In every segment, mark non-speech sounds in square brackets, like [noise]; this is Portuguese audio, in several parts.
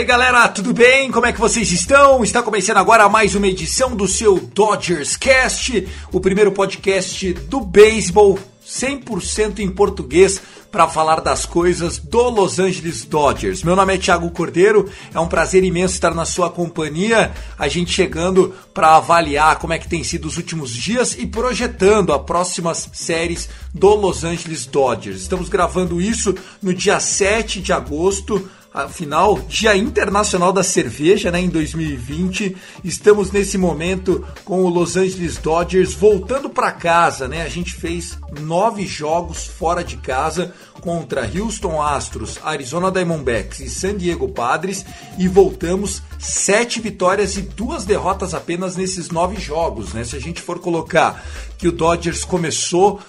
Aí galera, tudo bem? Como é que vocês estão? Está começando agora mais uma edição do seu Dodgers Cast, o primeiro podcast do beisebol 100% em português para falar das coisas do Los Angeles Dodgers. Meu nome é Thiago Cordeiro, é um prazer imenso estar na sua companhia, a gente chegando para avaliar como é que tem sido os últimos dias e projetando as próximas séries do Los Angeles Dodgers. Estamos gravando isso no dia 7 de agosto, Afinal, Dia Internacional da Cerveja, né, em 2020. Estamos nesse momento com o Los Angeles Dodgers voltando para casa, né? A gente fez nove jogos fora de casa contra Houston Astros, Arizona Diamondbacks e San Diego Padres e voltamos sete vitórias e duas derrotas apenas nesses nove jogos, né? Se a gente for colocar que o Dodgers começou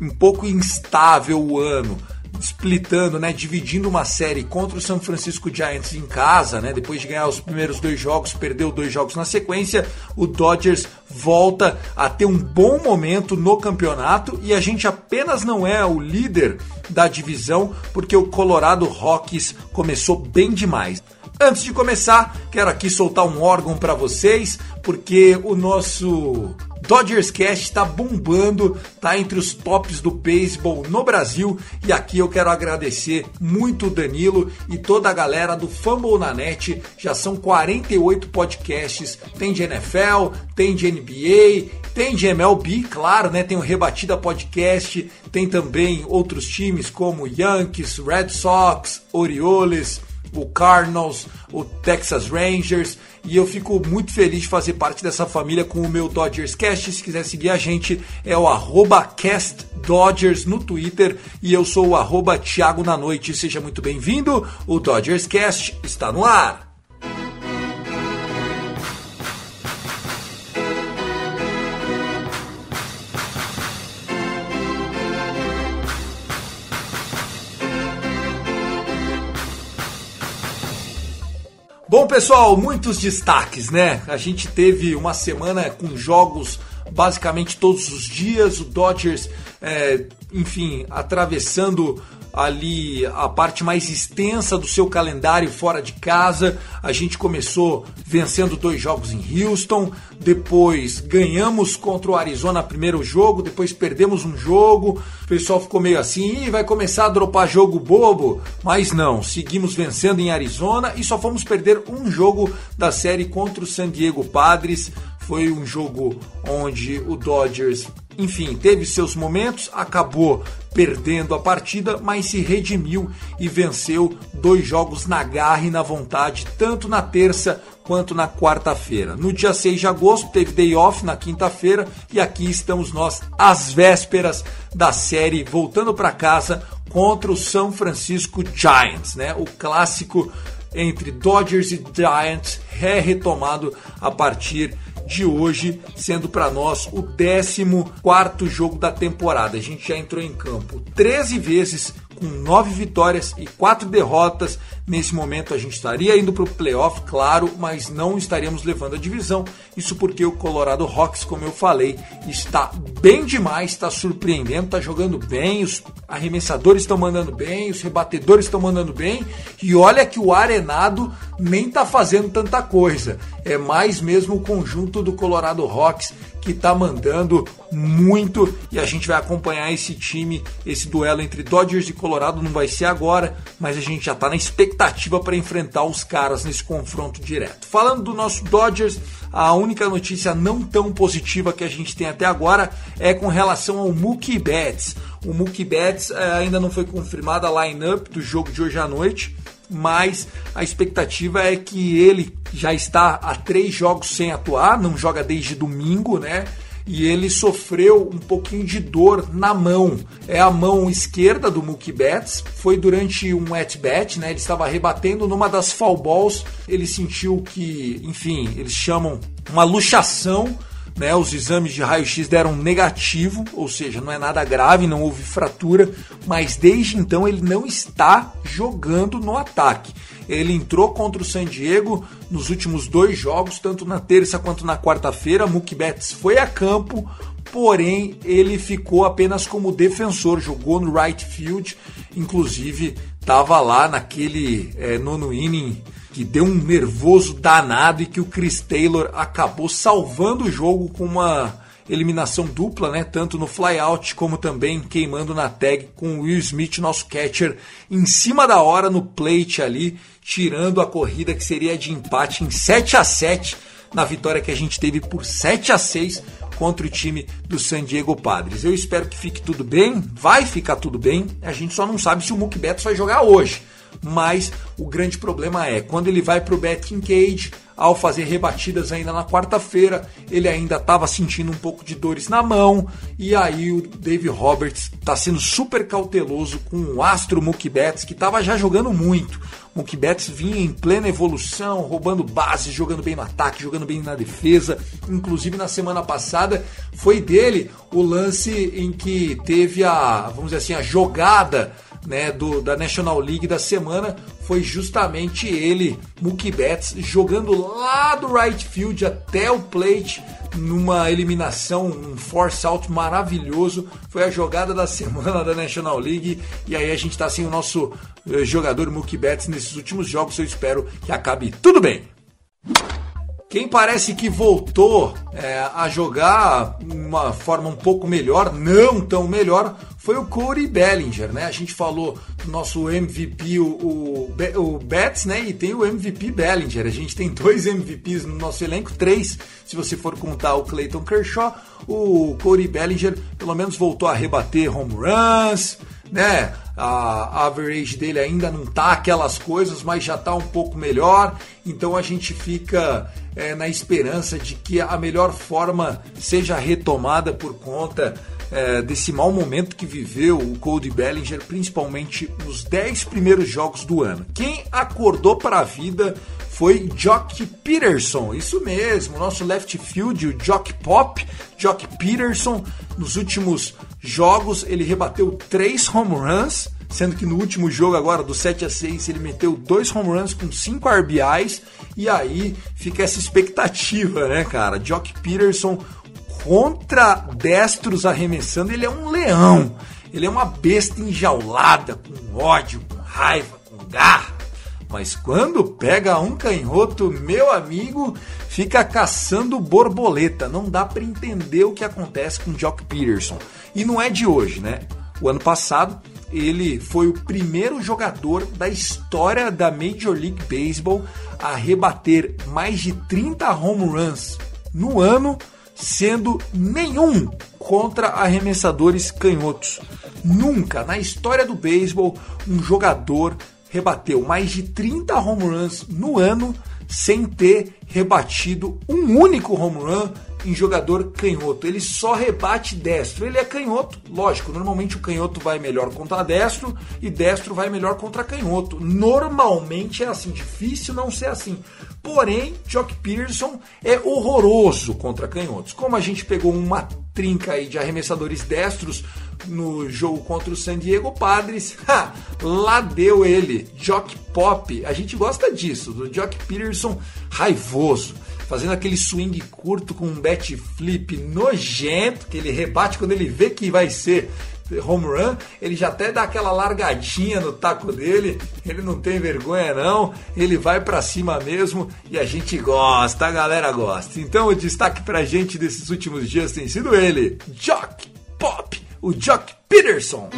um pouco instável o ano splitando, né, dividindo uma série contra o San Francisco Giants em casa, né, depois de ganhar os primeiros dois jogos, perdeu dois jogos na sequência, o Dodgers volta a ter um bom momento no campeonato e a gente apenas não é o líder da divisão porque o Colorado Rockies começou bem demais. Antes de começar, quero aqui soltar um órgão para vocês, porque o nosso Dodgers Cast está bombando, tá entre os tops do beisebol no Brasil e aqui eu quero agradecer muito o Danilo e toda a galera do Fumble na Net. Já são 48 podcasts, tem de NFL, tem de NBA, tem de MLB, claro, né? Tem o Rebatida Podcast, tem também outros times como Yankees, Red Sox, Orioles, o Cardinals, o Texas Rangers, e eu fico muito feliz de fazer parte dessa família com o meu Dodgers Cast. Se quiser seguir a gente, é o arroba Cast Dodgers no Twitter e eu sou o arroba Thiago na Noite. Seja muito bem-vindo, o Dodgers Cast está no ar. Bom, pessoal, muitos destaques, né? A gente teve uma semana com jogos basicamente todos os dias, o Dodgers, é, enfim, atravessando ali a parte mais extensa do seu calendário fora de casa. A gente começou vencendo dois jogos em Houston, depois ganhamos contra o Arizona primeiro jogo, depois perdemos um jogo. O pessoal ficou meio assim, vai começar a dropar jogo bobo, mas não, seguimos vencendo em Arizona e só fomos perder um jogo da série contra o San Diego Padres. Foi um jogo onde o Dodgers enfim, teve seus momentos, acabou perdendo a partida, mas se redimiu e venceu dois jogos na garra e na vontade, tanto na terça quanto na quarta-feira. No dia 6 de agosto teve day off na quinta-feira e aqui estamos nós às vésperas da série voltando para casa contra o São Francisco Giants, né? O clássico entre Dodgers e Giants é retomado a partir de hoje, sendo para nós o 14 jogo da temporada. A gente já entrou em campo 13 vezes com 9 vitórias e 4 derrotas. Nesse momento a gente estaria indo para o playoff, claro, mas não estaríamos levando a divisão. Isso porque o Colorado Rocks, como eu falei, está bem demais, está surpreendendo, está jogando bem, os arremessadores estão mandando bem, os rebatedores estão mandando bem. E olha que o Arenado nem está fazendo tanta coisa. É mais mesmo o conjunto do Colorado Rocks que tá mandando muito e a gente vai acompanhar esse time, esse duelo entre Dodgers e Colorado não vai ser agora, mas a gente já tá na expectativa para enfrentar os caras nesse confronto direto. Falando do nosso Dodgers, a única notícia não tão positiva que a gente tem até agora é com relação ao Mookie Betts. O Mookie Betts eh, ainda não foi confirmada a line-up do jogo de hoje à noite, mas a expectativa é que ele já está há três jogos sem atuar, não joga desde domingo, né? E ele sofreu um pouquinho de dor na mão. É a mão esquerda do Mookie Betts. Foi durante um at-bat, né? Ele estava rebatendo numa das foul balls. Ele sentiu que, enfim, eles chamam uma luxação né, os exames de raio-x deram negativo, ou seja, não é nada grave, não houve fratura, mas desde então ele não está jogando no ataque. Ele entrou contra o San Diego nos últimos dois jogos, tanto na terça quanto na quarta-feira. Mookie Betts foi a campo, porém ele ficou apenas como defensor, jogou no right field, inclusive estava lá naquele é, nono inning que deu um nervoso danado e que o Chris Taylor acabou salvando o jogo com uma eliminação dupla, né? Tanto no flyout como também queimando na tag com o Will Smith, nosso catcher, em cima da hora no plate ali, tirando a corrida que seria de empate em 7 a 7 na vitória que a gente teve por 7 a 6 contra o time do San Diego Padres. Eu espero que fique tudo bem, vai ficar tudo bem. A gente só não sabe se o Mookie Betts vai jogar hoje mas o grande problema é quando ele vai para o betting cage, ao fazer rebatidas ainda na quarta-feira, ele ainda estava sentindo um pouco de dores na mão, e aí o Dave Roberts está sendo super cauteloso com o astro Mookie Betts, que estava já jogando muito. Mookie Betts vinha em plena evolução, roubando bases, jogando bem no ataque, jogando bem na defesa. Inclusive na semana passada foi dele o lance em que teve a, vamos dizer assim, a jogada né, do, da National League da semana foi justamente ele, Mookie Betts, jogando lá do right field até o plate numa eliminação, um force out maravilhoso. Foi a jogada da [laughs] semana da National League e aí a gente está sem o nosso eh, jogador Mookie Betts nesses últimos jogos. Eu espero que acabe tudo bem. Quem parece que voltou é, a jogar uma forma um pouco melhor, não tão melhor, foi o Corey Bellinger, né? A gente falou do nosso MVP, o, o, o Betts, né? E tem o MVP Bellinger. A gente tem dois MVPs no nosso elenco, três, se você for contar o Clayton Kershaw. O Corey Bellinger, pelo menos, voltou a rebater home runs, né? A average dele ainda não tá aquelas coisas, mas já tá um pouco melhor. Então a gente fica é, na esperança de que a melhor forma seja retomada por conta é, desse mau momento que viveu o Cody Bellinger, principalmente nos 10 primeiros jogos do ano. Quem acordou para a vida foi Jock Peterson, isso mesmo, nosso left field, o Jock Pop, Jock Peterson, nos últimos jogos ele rebateu três home runs, sendo que no último jogo agora do 7 a 6 ele meteu dois home runs com cinco RBIs e aí fica essa expectativa, né, cara? Jock Peterson contra destros arremessando, ele é um leão. Ele é uma besta enjaulada, com ódio, com raiva, com garra. Mas quando pega um canhoto, meu amigo, fica caçando borboleta. Não dá para entender o que acontece com Jock Peterson. E não é de hoje, né? O ano passado, ele foi o primeiro jogador da história da Major League Baseball a rebater mais de 30 home runs no ano sendo nenhum contra arremessadores canhotos. Nunca na história do beisebol um jogador rebateu mais de 30 home runs no ano sem ter rebatido um único home run em jogador canhoto. Ele só rebate destro. Ele é canhoto, lógico. Normalmente o canhoto vai melhor contra destro e destro vai melhor contra canhoto. Normalmente é assim, difícil não ser assim. Porém, Jock Pearson é horroroso contra canhotos. Como a gente pegou uma trinca aí de arremessadores destros no jogo contra o San Diego Padres, [laughs] ha, lá deu ele, Jock Pop. A gente gosta disso, do Jock Peterson raivoso, fazendo aquele swing curto com um bat flip nojento, que ele rebate quando ele vê que vai ser home run, ele já até dá aquela largadinha no taco dele, ele não tem vergonha não, ele vai para cima mesmo e a gente gosta, a galera gosta. Então o destaque pra gente desses últimos dias tem sido ele, Jock Pop, o Jock Peterson.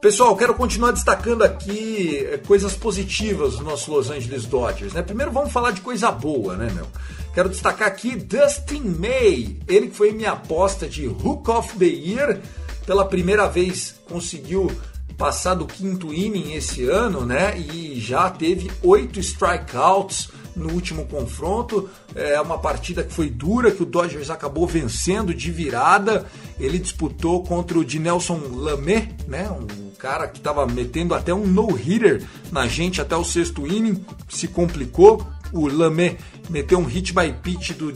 Pessoal, quero continuar destacando aqui eh, coisas positivas do nosso Los Angeles Dodgers. Né? Primeiro vamos falar de coisa boa, né, meu? Quero destacar aqui Dustin May, ele que foi minha aposta de Hook of the Year, pela primeira vez conseguiu passar do quinto inning esse ano, né? E já teve oito strikeouts no último confronto. É uma partida que foi dura, que o Dodgers acabou vencendo de virada. Ele disputou contra o Dinelson Lamé, né? Um cara que estava metendo até um no-hitter na gente até o sexto inning, se complicou. O Lamé meteu um hit by pitch do,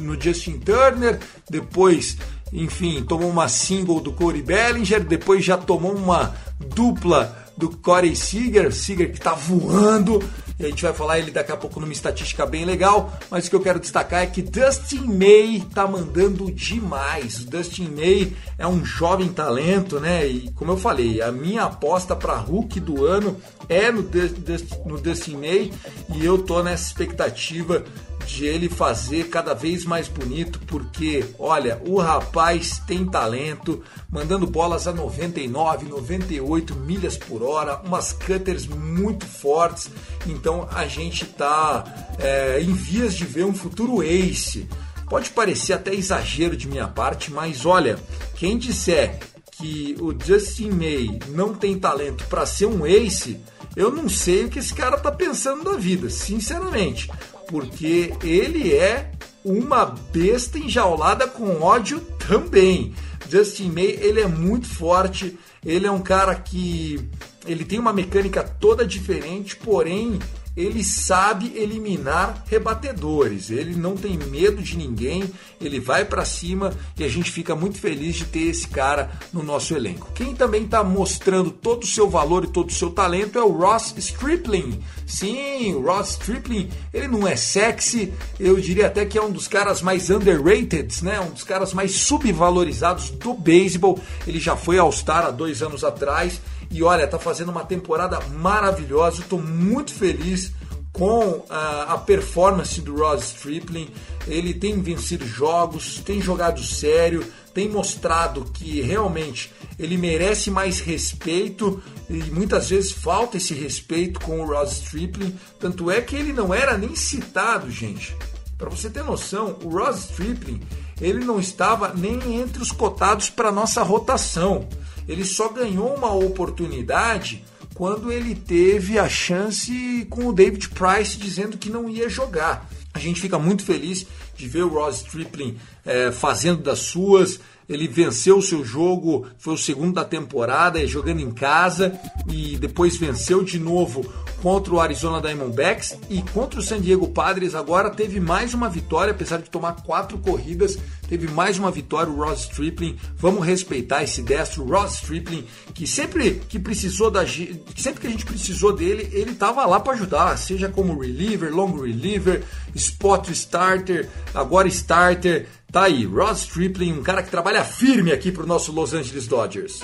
no Justin Turner, depois, enfim, tomou uma single do Corey Bellinger, depois já tomou uma dupla do Corey Seager, Seager que está voando, e a gente vai falar ele daqui a pouco numa estatística bem legal, mas o que eu quero destacar é que Dustin May tá mandando demais. O Dustin May é um jovem talento, né? E como eu falei, a minha aposta para Hulk do ano é no, no Dustin May e eu tô nessa expectativa de ele fazer cada vez mais bonito, porque olha, o rapaz tem talento, mandando bolas a 99, 98 milhas por hora, umas cutters muito fortes. Então a gente está é, em vias de ver um futuro ace. Pode parecer até exagero de minha parte, mas olha, quem disser que o Justin May não tem talento para ser um ace, eu não sei o que esse cara tá pensando da vida, sinceramente porque ele é uma besta enjaulada com ódio também. Justin May, ele é muito forte, ele é um cara que ele tem uma mecânica toda diferente, porém ele sabe eliminar rebatedores. Ele não tem medo de ninguém, ele vai para cima e a gente fica muito feliz de ter esse cara no nosso elenco. Quem também está mostrando todo o seu valor e todo o seu talento é o Ross Stripling. Sim, o Ross Stripling, ele não é sexy, eu diria até que é um dos caras mais underrated, né? Um dos caras mais subvalorizados do beisebol. Ele já foi All-Star há dois anos atrás e olha, tá fazendo uma temporada maravilhosa. Estou muito feliz com a, a, performance do Ross Stripling. Ele tem vencido jogos, tem jogado sério, tem mostrado que realmente ele merece mais respeito e muitas vezes falta esse respeito com o Ross Stripling. Tanto é que ele não era nem citado, gente. Para você ter noção, o Ross Stripling ele não estava nem entre os cotados para nossa rotação. Ele só ganhou uma oportunidade quando ele teve a chance com o David Price dizendo que não ia jogar. A gente fica muito feliz de ver o Ross Stripling é, fazendo das suas. Ele venceu o seu jogo, foi o segundo da temporada, jogando em casa e depois venceu de novo contra o Arizona Diamondbacks e contra o San Diego Padres agora teve mais uma vitória, apesar de tomar quatro corridas, teve mais uma vitória o Ross Stripling. Vamos respeitar esse destro Ross Stripling, que sempre que precisou da sempre que a gente precisou dele, ele estava lá para ajudar, seja como reliever, long reliever, spot starter, agora starter. Tá aí, Ross Stripling, um cara que trabalha firme aqui pro nosso Los Angeles Dodgers.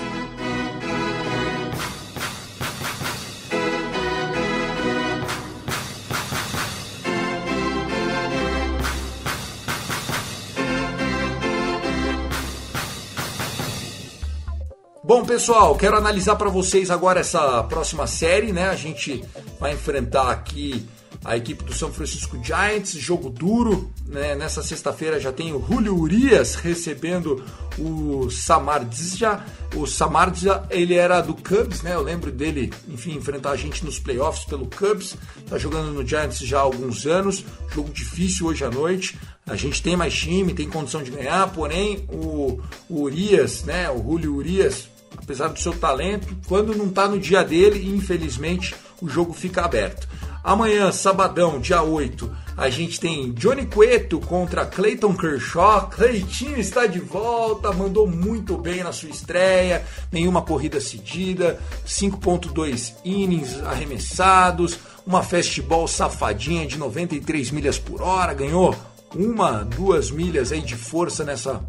Bom, pessoal, quero analisar para vocês agora essa próxima série, né? A gente vai enfrentar aqui a equipe do São Francisco Giants, jogo duro. Né? Nessa sexta-feira já tem o Julio Urias recebendo o Samardzija. O Samardzija, ele era do Cubs, né? Eu lembro dele, enfim, enfrentar a gente nos playoffs pelo Cubs. Tá jogando no Giants já há alguns anos. Jogo difícil hoje à noite. A gente tem mais time, tem condição de ganhar, porém o, o Urias, né? O Julio Urias apesar do seu talento, quando não está no dia dele, infelizmente o jogo fica aberto. Amanhã, sabadão, dia 8, a gente tem Johnny Cueto contra Clayton Kershaw. Cleitinho está de volta, mandou muito bem na sua estreia, nenhuma corrida cedida, 5.2 innings arremessados, uma fastball safadinha de 93 milhas por hora, ganhou uma, duas milhas aí de força nessa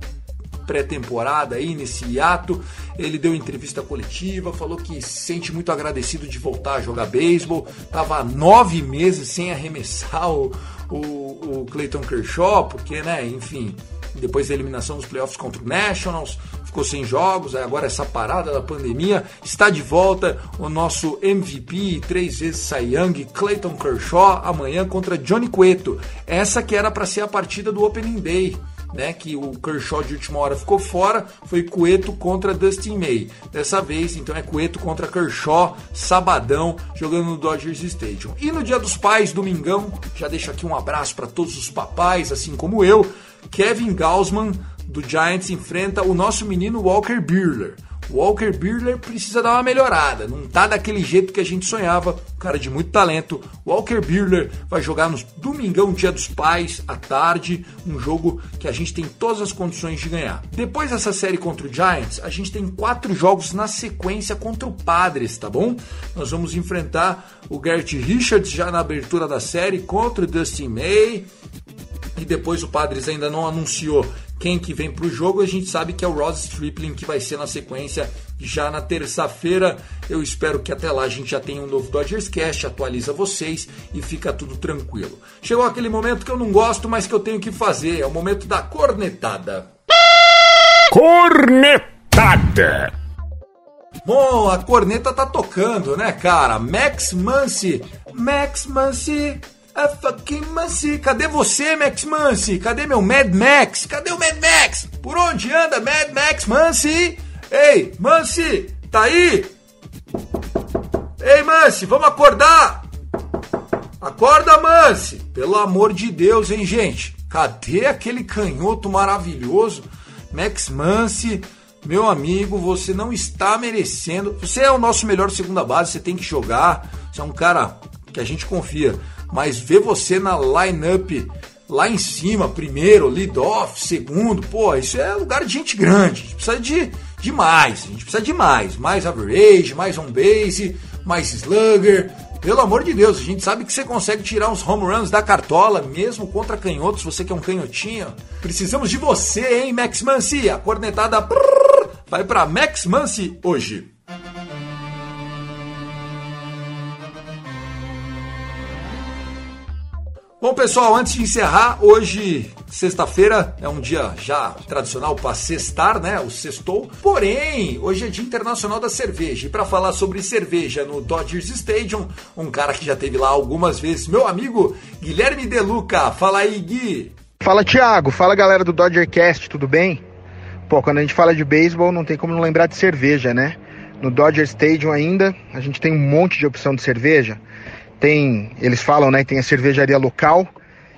pré-temporada aí, nesse hiato. Ele deu entrevista coletiva, falou que se sente muito agradecido de voltar a jogar beisebol. Tava nove meses sem arremessar o, o, o Clayton Kershaw, porque, né, enfim, depois da eliminação dos playoffs contra o Nationals, ficou sem jogos, agora essa parada da pandemia, está de volta o nosso MVP, três vezes Cy Young, Clayton Kershaw, amanhã contra Johnny Cueto. Essa que era para ser a partida do Opening Day né, que o Kershaw de última hora ficou fora, foi Cueto contra Dustin May. Dessa vez, então, é Cueto contra Kershaw, sabadão, jogando no Dodgers Stadium. E no Dia dos Pais, domingão, já deixo aqui um abraço para todos os papais, assim como eu, Kevin Gausman, do Giants, enfrenta o nosso menino Walker Buehler. Walker Buehler precisa dar uma melhorada. Não tá daquele jeito que a gente sonhava. cara de muito talento. Walker Buehler vai jogar no domingão, dia dos pais, à tarde. Um jogo que a gente tem todas as condições de ganhar. Depois dessa série contra o Giants, a gente tem quatro jogos na sequência contra o Padres, tá bom? Nós vamos enfrentar o Garrett Richards já na abertura da série contra o Dustin May. E depois o Padres ainda não anunciou quem que vem para o jogo, a gente sabe que é o Ross Stripling que vai ser na sequência já na terça-feira. Eu espero que até lá a gente já tenha um novo Dodgers Cast, atualiza vocês e fica tudo tranquilo. Chegou aquele momento que eu não gosto, mas que eu tenho que fazer, é o momento da cornetada. Cornetada! Bom, a corneta tá tocando, né, cara? Max Muncy, Max Muncy a fucking Mancy. Cadê você, Max Mancy? Cadê meu Mad Max? Cadê o Mad Max? Por onde anda Mad Max Mancy? Ei, Mancy, tá aí? Ei, Mancy, vamos acordar! Acorda, Mancy! Pelo amor de Deus, hein, gente? Cadê aquele canhoto maravilhoso? Max Mancy, meu amigo, você não está merecendo. Você é o nosso melhor segunda base, você tem que jogar. Você é um cara que a gente confia mas ver você na line-up lá em cima, primeiro, lead off, segundo, pô, isso é lugar de gente grande. A gente precisa de, de mais, a gente precisa de mais. Mais average, mais on base, mais slugger. Pelo amor de Deus, a gente sabe que você consegue tirar uns home runs da cartola, mesmo contra canhotos, você que é um canhotinho. Precisamos de você, hein, Max Muncy? A cornetada vai para Max Muncy hoje. Bom, pessoal, antes de encerrar, hoje, sexta-feira, é um dia já tradicional para sextar, né? O sextou. Porém, hoje é Dia Internacional da Cerveja. E para falar sobre cerveja no Dodgers Stadium, um cara que já teve lá algumas vezes, meu amigo Guilherme Deluca. Fala aí, Gui. Fala, Thiago. Fala, galera do Dodgercast, tudo bem? Pô, quando a gente fala de beisebol, não tem como não lembrar de cerveja, né? No Dodger Stadium ainda, a gente tem um monte de opção de cerveja. Tem, eles falam, né, tem a cervejaria local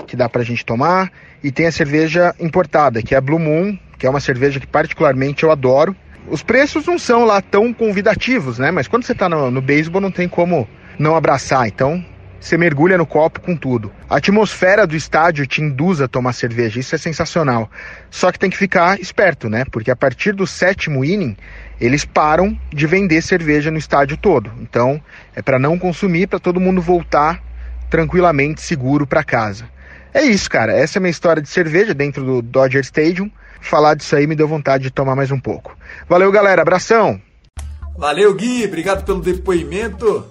que dá pra gente tomar e tem a cerveja importada, que é a Blue Moon, que é uma cerveja que particularmente eu adoro. Os preços não são lá tão convidativos, né? Mas quando você tá no, no beisebol não tem como não abraçar, então você mergulha no copo com tudo. A atmosfera do estádio te induz a tomar cerveja, isso é sensacional. Só que tem que ficar esperto, né? Porque a partir do sétimo inning, eles param de vender cerveja no estádio todo. Então, é para não consumir, para todo mundo voltar tranquilamente, seguro para casa. É isso, cara. Essa é a minha história de cerveja dentro do Dodger Stadium. Falar disso aí me deu vontade de tomar mais um pouco. Valeu, galera. Abração! Valeu, Gui. Obrigado pelo depoimento.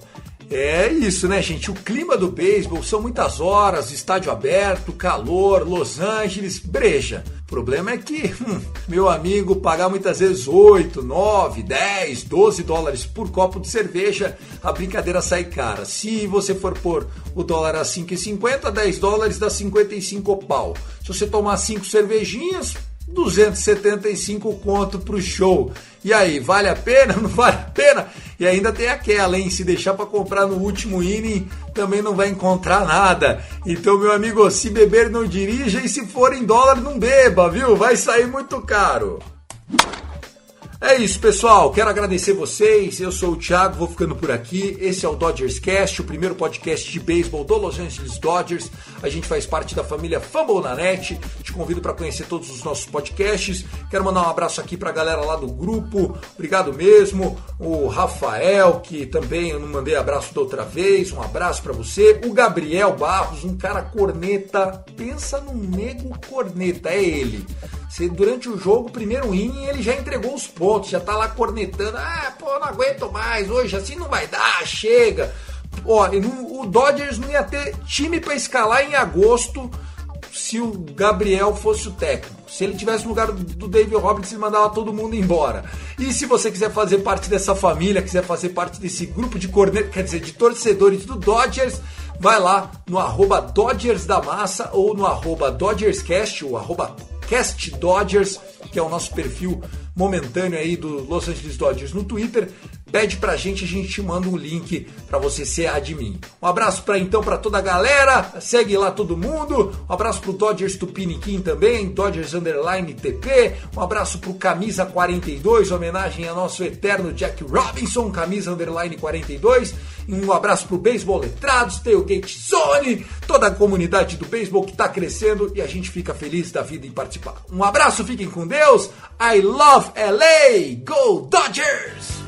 É isso, né, gente? O clima do beisebol são muitas horas, estádio aberto, calor, Los Angeles, breja. O problema é que, [laughs] hum, meu amigo, pagar muitas vezes 8, 9, 10, 12 dólares por copo de cerveja, a brincadeira sai cara. Se você for pôr o dólar a 5,50, 10 dólares dá 55 pau. Se você tomar 5 cervejinhas, 275 conto pro show. E aí, vale a pena? [laughs] Não vale a pena? E ainda tem aquela, hein? Se deixar para comprar no último inning, também não vai encontrar nada. Então, meu amigo, se beber não dirija e se for em dólar não beba, viu? Vai sair muito caro. É isso, pessoal. Quero agradecer vocês. Eu sou o Thiago, vou ficando por aqui. Esse é o Dodgers Cast, o primeiro podcast de beisebol do Los Angeles Dodgers. A gente faz parte da família Fumble na Net. Te convido para conhecer todos os nossos podcasts. Quero mandar um abraço aqui para a galera lá do grupo. Obrigado mesmo. O Rafael, que também eu não mandei abraço da outra vez. Um abraço para você. O Gabriel Barros, um cara corneta. Pensa num nego corneta, é ele. Se durante o jogo, primeiro inning, ele já entregou os pontos, já tá lá cornetando. Ah, pô, não aguento mais, hoje assim não vai dar, chega. Ó, o Dodgers não ia ter time para escalar em agosto se o Gabriel fosse o técnico. Se ele tivesse no lugar do David Roberts, ele mandava todo mundo embora. E se você quiser fazer parte dessa família, quiser fazer parte desse grupo de cornet, quer dizer, de torcedores do Dodgers, vai lá no arroba Dodgers da Massa ou no arroba DodgersCast, ou arroba Cast Dodgers, que é o nosso perfil momentâneo aí do Los Angeles Dodgers no Twitter. Pede pra gente, a gente te manda um link para você ser admin. Um abraço para então para toda a galera, segue lá todo mundo. Um abraço pro Dodgers Tupiniquim também, Dodgers Underline TP. Um abraço pro Camisa 42, homenagem ao nosso eterno Jack Robinson, Camisa Underline 42. E um abraço pro Beisebol Letrados, Tailgate Zone, toda a comunidade do beisebol que tá crescendo e a gente fica feliz da vida em participar. Um abraço, fiquem com Deus. I love LA! Go Dodgers!